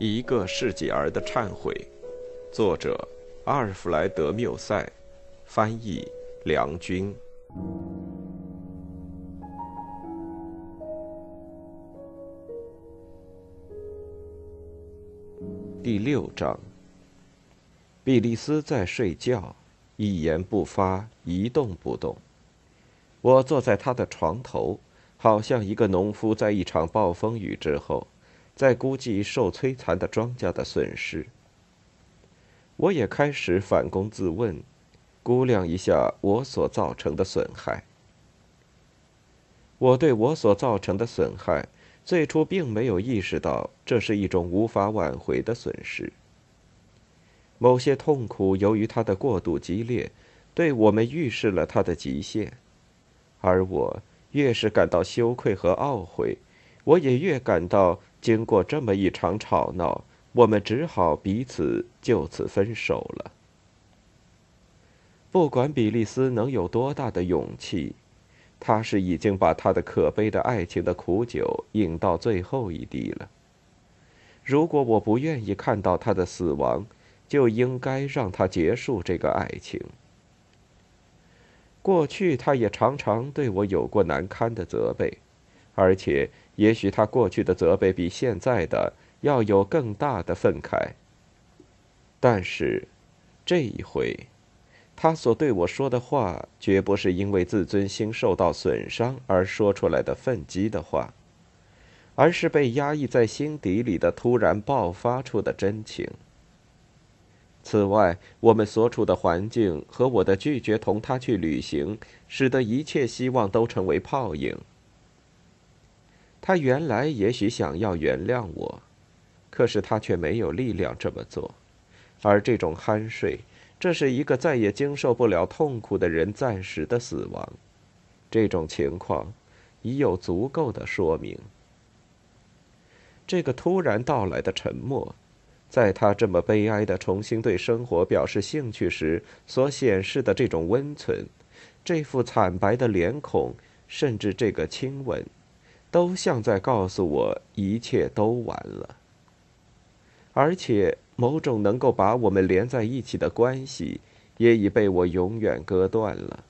一个世纪儿的忏悔，作者阿尔弗莱德·缪塞，翻译梁军。第六章。比利斯在睡觉，一言不发，一动不动。我坐在他的床头，好像一个农夫在一场暴风雨之后。在估计受摧残的庄稼的损失，我也开始反躬自问，估量一下我所造成的损害。我对我所造成的损害，最初并没有意识到这是一种无法挽回的损失。某些痛苦由于它的过度激烈，对我们预示了它的极限，而我越是感到羞愧和懊悔，我也越感到。经过这么一场吵闹，我们只好彼此就此分手了。不管比利斯能有多大的勇气，他是已经把他的可悲的爱情的苦酒饮到最后一滴了。如果我不愿意看到他的死亡，就应该让他结束这个爱情。过去，他也常常对我有过难堪的责备，而且。也许他过去的责备比现在的要有更大的愤慨。但是，这一回，他所对我说的话，绝不是因为自尊心受到损伤而说出来的愤激的话，而是被压抑在心底里的突然爆发出的真情。此外，我们所处的环境和我的拒绝同他去旅行，使得一切希望都成为泡影。他原来也许想要原谅我，可是他却没有力量这么做。而这种酣睡，这是一个再也经受不了痛苦的人暂时的死亡。这种情况已有足够的说明。这个突然到来的沉默，在他这么悲哀的重新对生活表示兴趣时所显示的这种温存，这副惨白的脸孔，甚至这个亲吻。都像在告诉我，一切都完了，而且某种能够把我们连在一起的关系，也已被我永远割断了。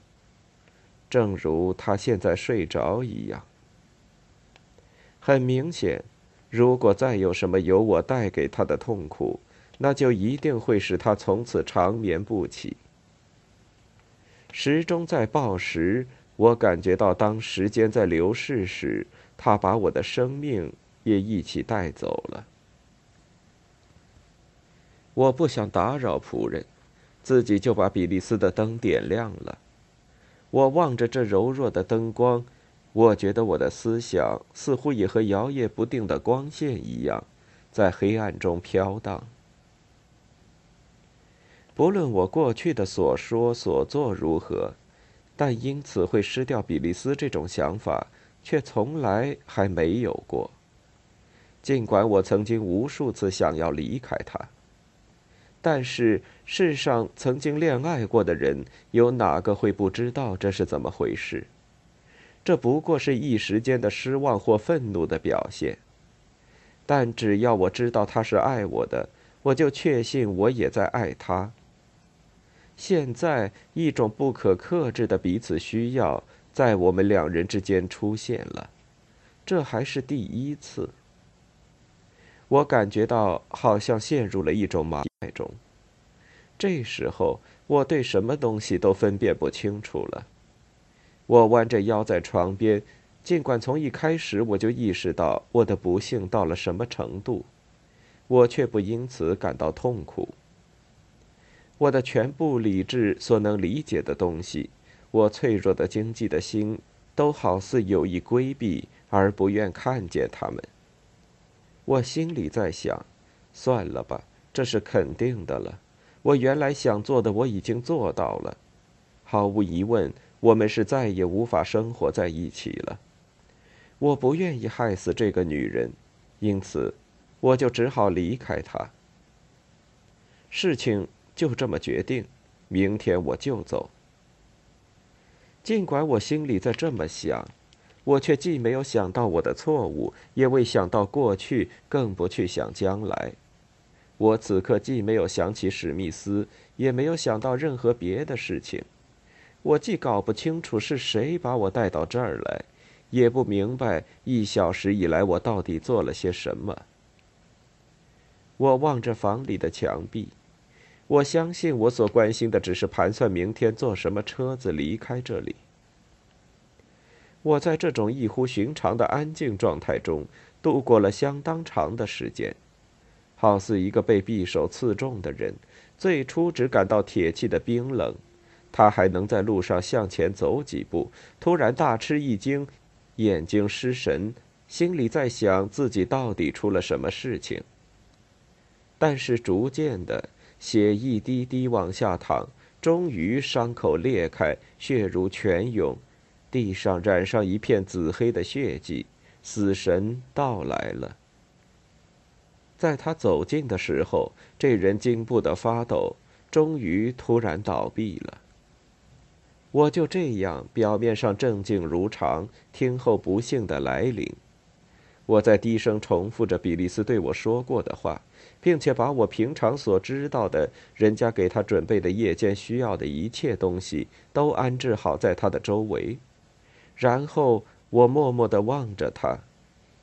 正如他现在睡着一样。很明显，如果再有什么由我带给他的痛苦，那就一定会使他从此长眠不起。时钟在报时，我感觉到，当时间在流逝时。他把我的生命也一起带走了。我不想打扰仆人，自己就把比利斯的灯点亮了。我望着这柔弱的灯光，我觉得我的思想似乎也和摇曳不定的光线一样，在黑暗中飘荡。不论我过去的所说所做如何，但因此会失掉比利斯这种想法。却从来还没有过。尽管我曾经无数次想要离开他，但是世上曾经恋爱过的人，有哪个会不知道这是怎么回事？这不过是一时间的失望或愤怒的表现。但只要我知道他是爱我的，我就确信我也在爱他。现在，一种不可克制的彼此需要。在我们两人之间出现了，这还是第一次。我感觉到好像陷入了一种麻袋中。这时候，我对什么东西都分辨不清楚了。我弯着腰在床边，尽管从一开始我就意识到我的不幸到了什么程度，我却不因此感到痛苦。我的全部理智所能理解的东西。我脆弱的经济的心，都好似有意规避而不愿看见他们。我心里在想：算了吧，这是肯定的了。我原来想做的，我已经做到了。毫无疑问，我们是再也无法生活在一起了。我不愿意害死这个女人，因此，我就只好离开她。事情就这么决定，明天我就走。尽管我心里在这么想，我却既没有想到我的错误，也未想到过去，更不去想将来。我此刻既没有想起史密斯，也没有想到任何别的事情。我既搞不清楚是谁把我带到这儿来，也不明白一小时以来我到底做了些什么。我望着房里的墙壁，我相信我所关心的只是盘算明天坐什么车子离开这里。我在这种异乎寻常的安静状态中度过了相当长的时间，好似一个被匕首刺中的人。最初只感到铁器的冰冷，他还能在路上向前走几步，突然大吃一惊，眼睛失神，心里在想自己到底出了什么事情。但是逐渐的，血一滴滴往下淌，终于伤口裂开，血如泉涌。地上染上一片紫黑的血迹，死神到来了。在他走近的时候，这人惊怖的发抖，终于突然倒闭了。我就这样表面上镇静如常，听候不幸的来临。我在低声重复着比利斯对我说过的话，并且把我平常所知道的人家给他准备的夜间需要的一切东西都安置好在他的周围。然后我默默地望着他，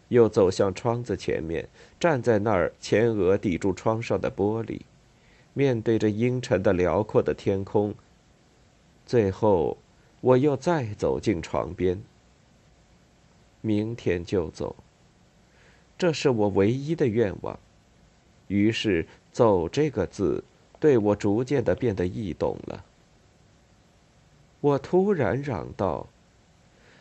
又走向窗子前面，站在那儿，前额抵住窗上的玻璃，面对着阴沉的辽阔的天空。最后，我又再走进床边。明天就走，这是我唯一的愿望。于是“走”这个字对我逐渐的变得易懂了。我突然嚷道。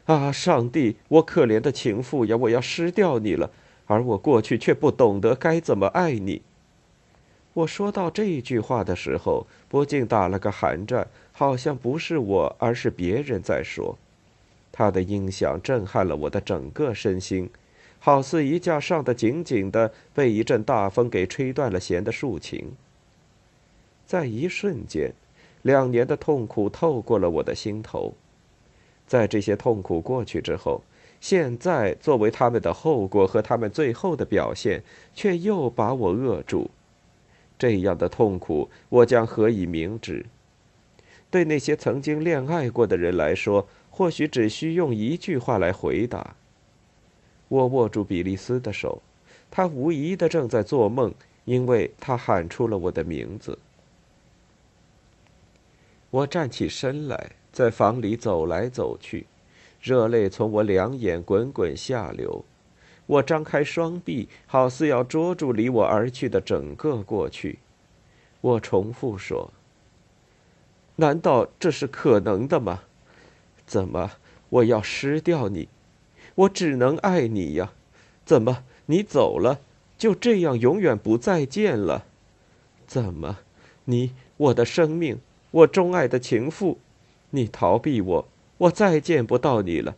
啊，上帝！我可怜的情妇呀，我要失掉你了，而我过去却不懂得该怎么爱你。我说到这句话的时候，不禁打了个寒战，好像不是我，而是别人在说。他的音响震撼了我的整个身心，好似一架上的紧紧的、被一阵大风给吹断了弦的竖琴。在一瞬间，两年的痛苦透过了我的心头。在这些痛苦过去之后，现在作为他们的后果和他们最后的表现，却又把我扼住。这样的痛苦，我将何以明之？对那些曾经恋爱过的人来说，或许只需用一句话来回答。我握住比利斯的手，他无疑的正在做梦，因为他喊出了我的名字。我站起身来。在房里走来走去，热泪从我两眼滚滚下流。我张开双臂，好似要捉住离我而去的整个过去。我重复说：“难道这是可能的吗？怎么我要失掉你？我只能爱你呀！怎么你走了，就这样永远不再见了？怎么你我的生命，我钟爱的情妇？”你逃避我，我再见不到你了，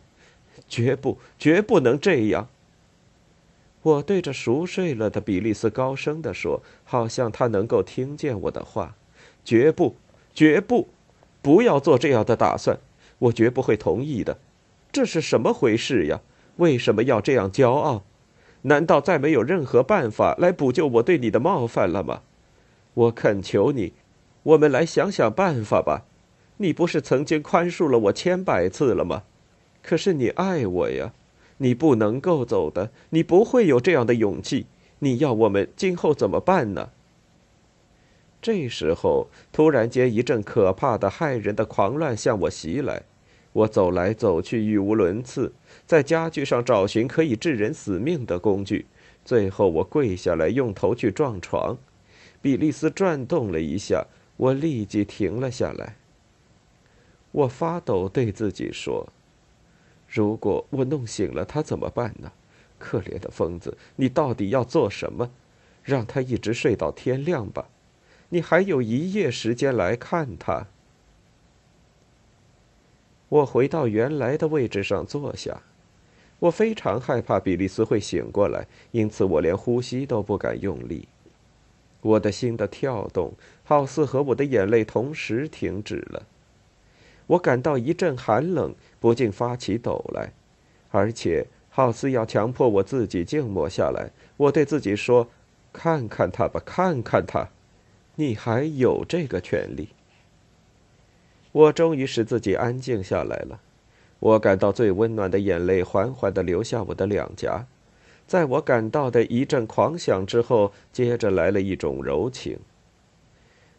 绝不，绝不能这样。我对着熟睡了的比利斯高声地说，好像他能够听见我的话。绝不，绝不，不要做这样的打算，我绝不会同意的。这是什么回事呀？为什么要这样骄傲？难道再没有任何办法来补救我对你的冒犯了吗？我恳求你，我们来想想办法吧。你不是曾经宽恕了我千百次了吗？可是你爱我呀，你不能够走的，你不会有这样的勇气。你要我们今后怎么办呢？这时候，突然间一阵可怕的、骇人的狂乱向我袭来，我走来走去，语无伦次，在家具上找寻可以致人死命的工具。最后，我跪下来，用头去撞床。比利斯转动了一下，我立即停了下来。我发抖，对自己说：“如果我弄醒了他怎么办呢？可怜的疯子，你到底要做什么？让他一直睡到天亮吧。你还有一夜时间来看他。”我回到原来的位置上坐下。我非常害怕比利斯会醒过来，因此我连呼吸都不敢用力。我的心的跳动，好似和我的眼泪同时停止了。我感到一阵寒冷，不禁发起抖来，而且好似要强迫我自己静默下来。我对自己说：“看看他吧，看看他，你还有这个权利。”我终于使自己安静下来了。我感到最温暖的眼泪缓缓地流下我的两颊，在我感到的一阵狂想之后，接着来了一种柔情。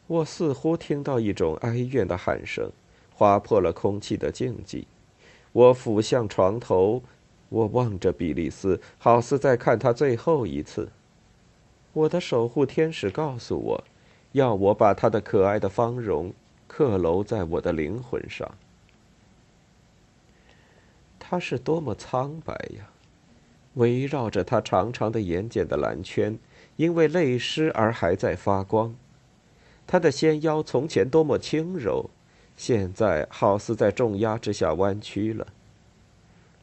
我似乎听到一种哀怨的喊声，划破了空气的静寂。我俯向床头，我望着比利斯，好似在看他最后一次。我的守护天使告诉我，要我把他的可爱的芳容刻楼在我的灵魂上。他是多么苍白呀！围绕着他长长的眼睑的蓝圈，因为泪湿而还在发光。他的纤腰从前多么轻柔，现在好似在重压之下弯曲了。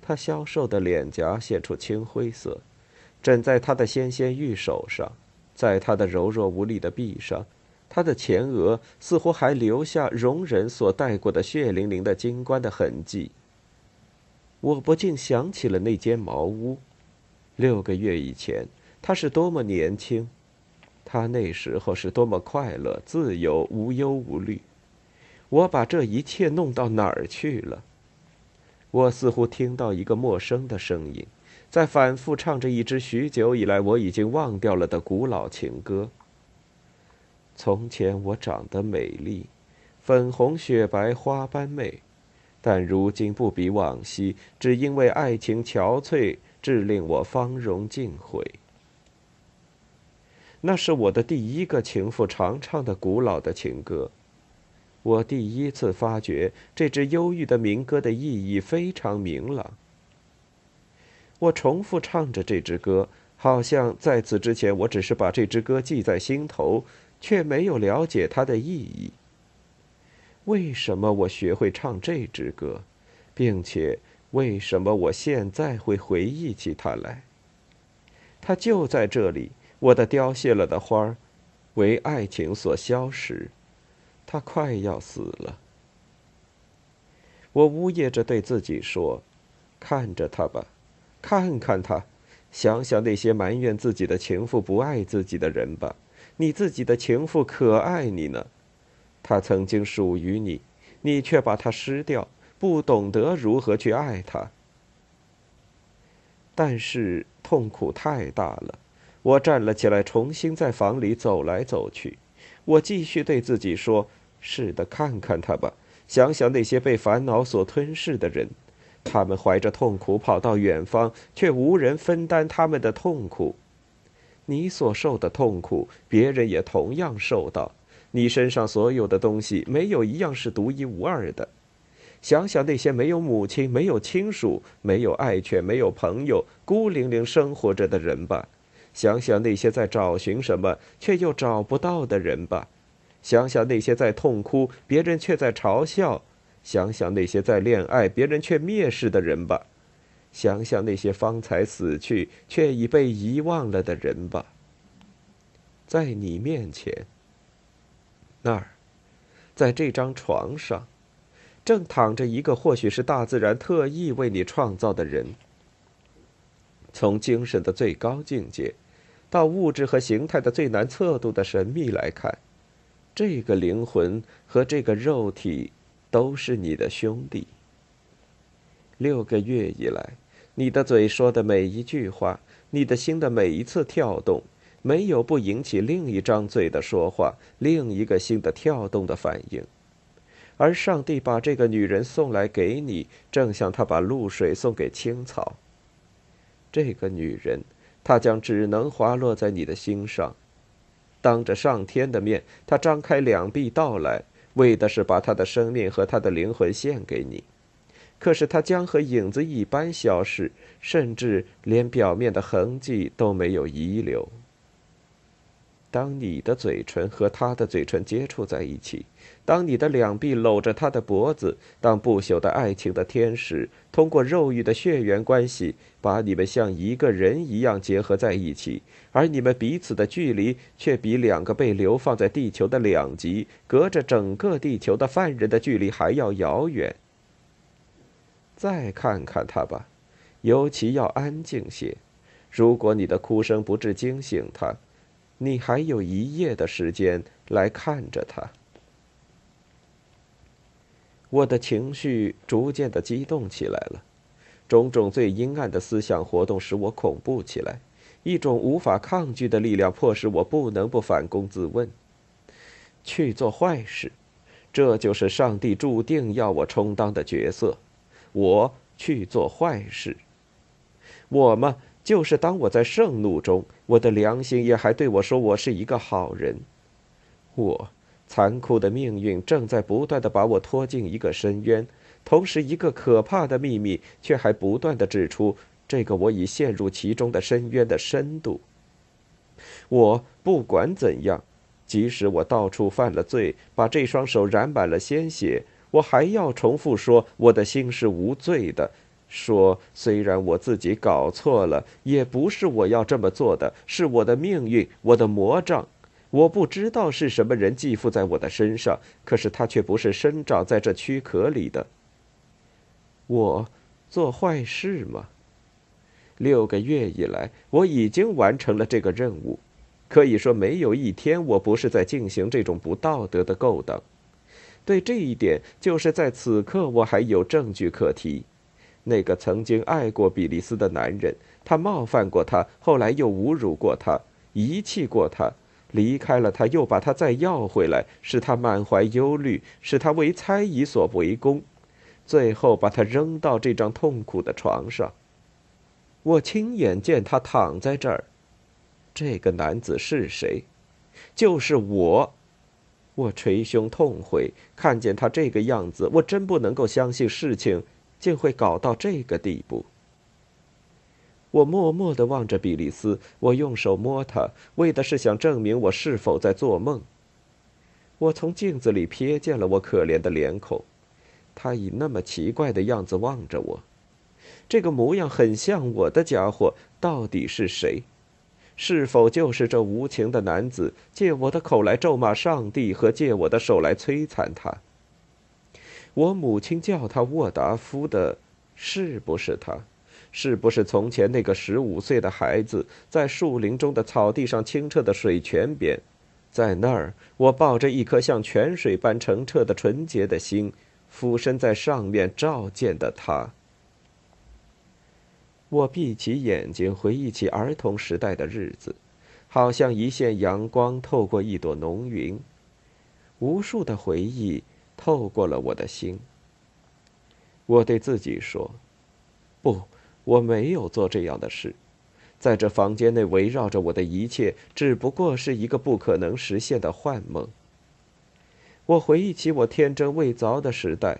他消瘦的脸颊现出青灰色，枕在他的纤纤玉手上，在他的柔弱无力的臂上，他的前额似乎还留下容人所戴过的血淋淋的金冠的痕迹。我不禁想起了那间茅屋，六个月以前，他是多么年轻，他那时候是多么快乐、自由、无忧无虑。我把这一切弄到哪儿去了？我似乎听到一个陌生的声音，在反复唱着一支许久以来我已经忘掉了的古老情歌。从前我长得美丽，粉红雪白花般美。但如今不比往昔，只因为爱情憔悴，致令我芳容尽毁。那是我的第一个情妇常唱的古老的情歌，我第一次发觉这支忧郁的民歌的意义非常明朗。我重复唱着这支歌，好像在此之前我只是把这支歌记在心头，却没有了解它的意义。为什么我学会唱这支歌，并且为什么我现在会回忆起它来？它就在这里，我的凋谢了的花儿，为爱情所消蚀，它快要死了。我呜咽着对自己说：“看着他吧，看看他，想想那些埋怨自己的情妇不爱自己的人吧。你自己的情妇可爱你呢。”她曾经属于你，你却把她失掉，不懂得如何去爱她。但是痛苦太大了，我站了起来，重新在房里走来走去。我继续对自己说：“是的，看看他吧，想想那些被烦恼所吞噬的人，他们怀着痛苦跑到远方，却无人分担他们的痛苦。你所受的痛苦，别人也同样受到。”你身上所有的东西，没有一样是独一无二的。想想那些没有母亲、没有亲属、没有爱犬、没有朋友、孤零零生活着的人吧。想想那些在找寻什么却又找不到的人吧。想想那些在痛哭，别人却在嘲笑；想想那些在恋爱，别人却蔑视的人吧。想想那些方才死去却已被遗忘了的人吧。在你面前。那儿，在这张床上，正躺着一个或许是大自然特意为你创造的人。从精神的最高境界，到物质和形态的最难测度的神秘来看，这个灵魂和这个肉体都是你的兄弟。六个月以来，你的嘴说的每一句话，你的心的每一次跳动。没有不引起另一张嘴的说话，另一个心的跳动的反应，而上帝把这个女人送来给你，正像他把露水送给青草。这个女人，她将只能滑落在你的心上。当着上天的面，她张开两臂到来，为的是把她的生命和她的灵魂献给你。可是它将和影子一般消失，甚至连表面的痕迹都没有遗留。当你的嘴唇和他的嘴唇接触在一起，当你的两臂搂着他的脖子，当不朽的爱情的天使通过肉欲的血缘关系把你们像一个人一样结合在一起，而你们彼此的距离却比两个被流放在地球的两极、隔着整个地球的犯人的距离还要遥远。再看看他吧，尤其要安静些。如果你的哭声不致惊醒他，你还有一夜的时间来看着他。我的情绪逐渐的激动起来了，种种最阴暗的思想活动使我恐怖起来，一种无法抗拒的力量迫使我不能不反躬自问：去做坏事，这就是上帝注定要我充当的角色。我去做坏事，我嘛，就是当我在盛怒中，我的良心也还对我说我是一个好人。我。残酷的命运正在不断的把我拖进一个深渊，同时，一个可怕的秘密却还不断的指出这个我已陷入其中的深渊的深度。我不管怎样，即使我到处犯了罪，把这双手染满了鲜血，我还要重复说我的心是无罪的。说虽然我自己搞错了，也不是我要这么做的，是我的命运，我的魔杖。我不知道是什么人寄附在我的身上，可是他却不是生长在这躯壳里的。我做坏事吗？六个月以来，我已经完成了这个任务，可以说没有一天我不是在进行这种不道德的勾当。对这一点，就是在此刻我还有证据可提。那个曾经爱过比利斯的男人，他冒犯过他，后来又侮辱过他，遗弃过他。离开了他，又把他再要回来，使他满怀忧虑，使他为猜疑所围攻，最后把他扔到这张痛苦的床上。我亲眼见他躺在这儿。这个男子是谁？就是我。我捶胸痛悔，看见他这个样子，我真不能够相信事情竟会搞到这个地步。我默默地望着比利斯，我用手摸他，为的是想证明我是否在做梦。我从镜子里瞥见了我可怜的脸孔，他以那么奇怪的样子望着我，这个模样很像我的家伙到底是谁？是否就是这无情的男子借我的口来咒骂上帝，和借我的手来摧残他？我母亲叫他沃达夫的，是不是他？是不是从前那个十五岁的孩子，在树林中的草地上清澈的水泉边，在那儿，我抱着一颗像泉水般澄澈的纯洁的心，俯身在上面照见的他。我闭起眼睛，回忆起儿童时代的日子，好像一线阳光透过一朵浓云，无数的回忆透过了我的心。我对自己说：“不。”我没有做这样的事，在这房间内围绕着我的一切，只不过是一个不可能实现的幻梦。我回忆起我天真未凿的时代，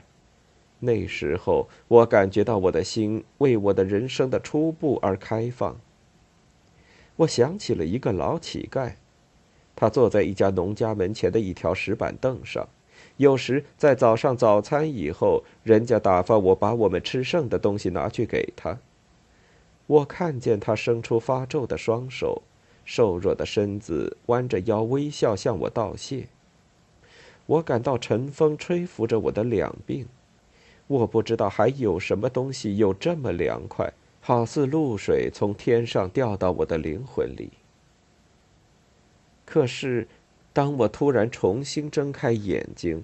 那时候我感觉到我的心为我的人生的初步而开放。我想起了一个老乞丐，他坐在一家农家门前的一条石板凳上。有时在早上早餐以后，人家打发我把我们吃剩的东西拿去给他。我看见他伸出发皱的双手，瘦弱的身子，弯着腰微笑向我道谢。我感到晨风吹拂着我的两鬓，我不知道还有什么东西有这么凉快，好似露水从天上掉到我的灵魂里。可是，当我突然重新睁开眼睛，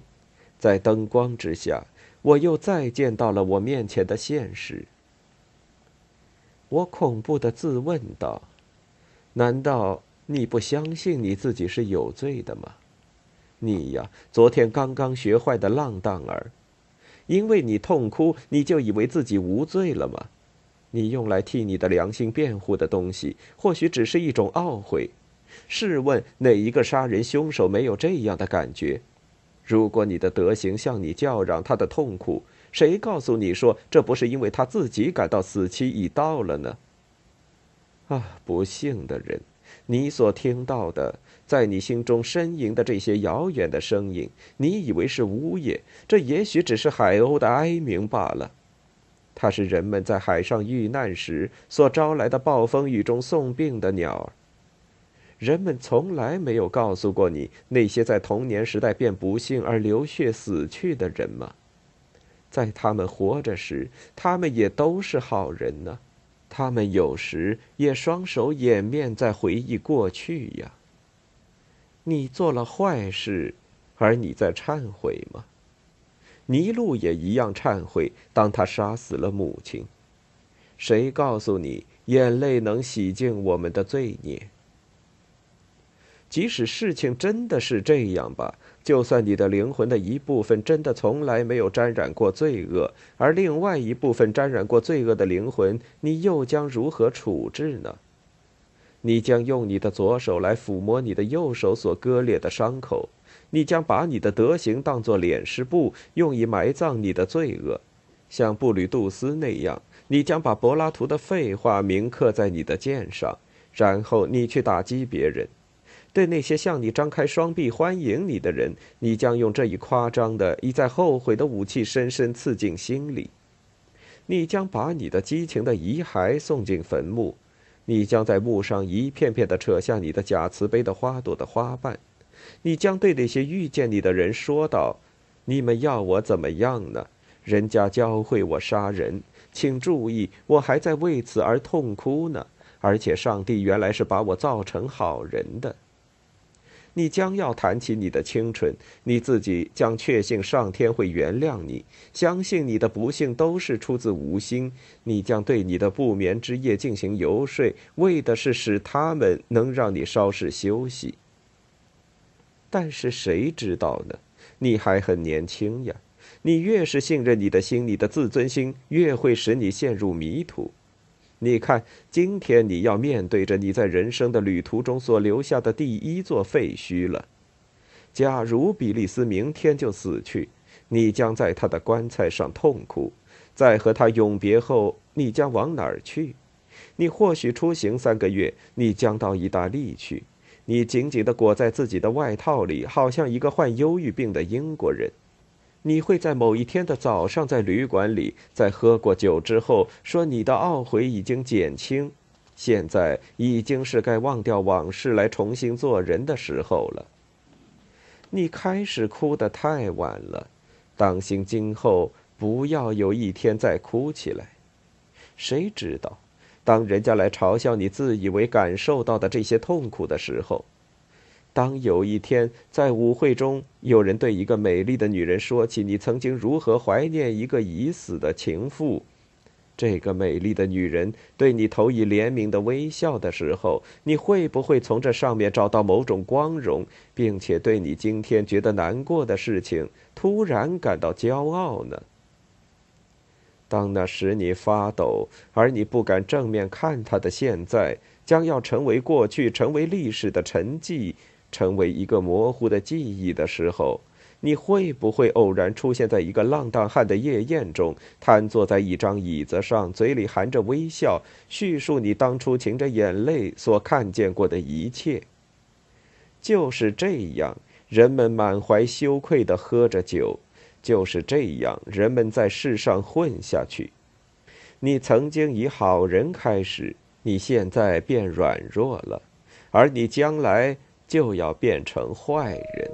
在灯光之下，我又再见到了我面前的现实。我恐怖的自问道：“难道你不相信你自己是有罪的吗？你呀，昨天刚刚学坏的浪荡儿，因为你痛哭，你就以为自己无罪了吗？你用来替你的良心辩护的东西，或许只是一种懊悔。试问哪一个杀人凶手没有这样的感觉？如果你的德行向你叫嚷他的痛苦。”谁告诉你说这不是因为他自己感到死期已到了呢？啊，不幸的人，你所听到的，在你心中呻吟的这些遥远的声音，你以为是呜咽，这也许只是海鸥的哀鸣罢了。它是人们在海上遇难时所招来的暴风雨中送病的鸟儿。人们从来没有告诉过你那些在童年时代便不幸而流血死去的人吗？在他们活着时，他们也都是好人呢。他们有时也双手掩面在回忆过去呀。你做了坏事，而你在忏悔吗？尼禄也一样忏悔，当他杀死了母亲。谁告诉你眼泪能洗净我们的罪孽？即使事情真的是这样吧，就算你的灵魂的一部分真的从来没有沾染过罪恶，而另外一部分沾染过罪恶的灵魂，你又将如何处置呢？你将用你的左手来抚摸你的右手所割裂的伤口，你将把你的德行当作脸尸布，用以埋葬你的罪恶，像布吕杜斯那样，你将把柏拉图的废话铭刻在你的剑上，然后你去打击别人。对那些向你张开双臂欢迎你的人，你将用这一夸张的、一再后悔的武器深深刺进心里。你将把你的激情的遗骸送进坟墓，你将在墓上一片片的扯下你的假慈悲的花朵的花瓣。你将对那些遇见你的人说道：“你们要我怎么样呢？人家教会我杀人，请注意，我还在为此而痛哭呢。而且上帝原来是把我造成好人的。”你将要谈起你的青春，你自己将确信上天会原谅你，相信你的不幸都是出自无心。你将对你的不眠之夜进行游说，为的是使他们能让你稍事休息。但是谁知道呢？你还很年轻呀，你越是信任你的心，你的自尊心越会使你陷入迷途。你看，今天你要面对着你在人生的旅途中所留下的第一座废墟了。假如比利斯明天就死去，你将在他的棺材上痛哭。在和他永别后，你将往哪儿去？你或许出行三个月，你将到意大利去。你紧紧地裹在自己的外套里，好像一个患忧郁病的英国人。你会在某一天的早上，在旅馆里，在喝过酒之后，说你的懊悔已经减轻，现在已经是该忘掉往事来重新做人的时候了。你开始哭得太晚了，当心今后不要有一天再哭起来。谁知道，当人家来嘲笑你自以为感受到的这些痛苦的时候。当有一天在舞会中，有人对一个美丽的女人说起你曾经如何怀念一个已死的情妇，这个美丽的女人对你投以怜悯的微笑的时候，你会不会从这上面找到某种光荣，并且对你今天觉得难过的事情突然感到骄傲呢？当那使你发抖而你不敢正面看他的现在，将要成为过去，成为历史的沉寂。成为一个模糊的记忆的时候，你会不会偶然出现在一个浪荡汉的夜宴中，瘫坐在一张椅子上，嘴里含着微笑，叙述你当初噙着眼泪所看见过的一切？就是这样，人们满怀羞愧地喝着酒；就是这样，人们在世上混下去。你曾经以好人开始，你现在变软弱了，而你将来。就要变成坏人。